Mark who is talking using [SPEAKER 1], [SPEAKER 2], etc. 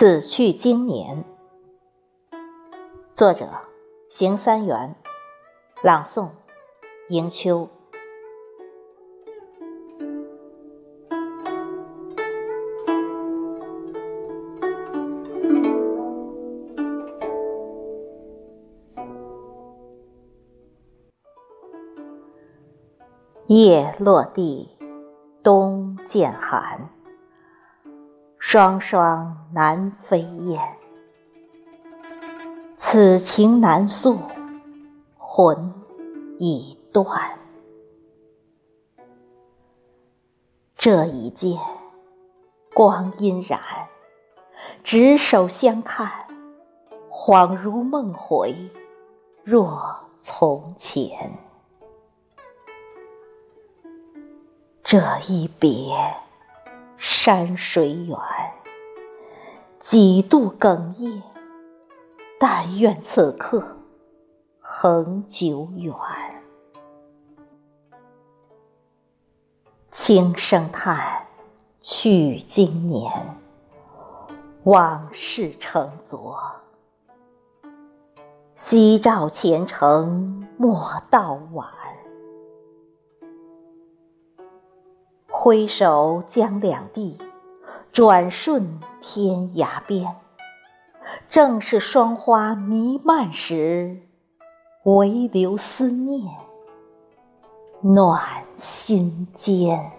[SPEAKER 1] 此去经年。作者：邢三元，朗诵：迎秋。叶落地，冬渐寒。双双南飞雁，此情难诉，魂已断。这一见，光阴染，执手相看，恍如梦回，若从前。这一别。山水远，几度哽咽。但愿此刻恒久远。轻声叹，去经年，往事成昨。夕照前程莫道晚。挥手将两地，转瞬天涯边。正是霜花弥漫时，唯留思念暖心间。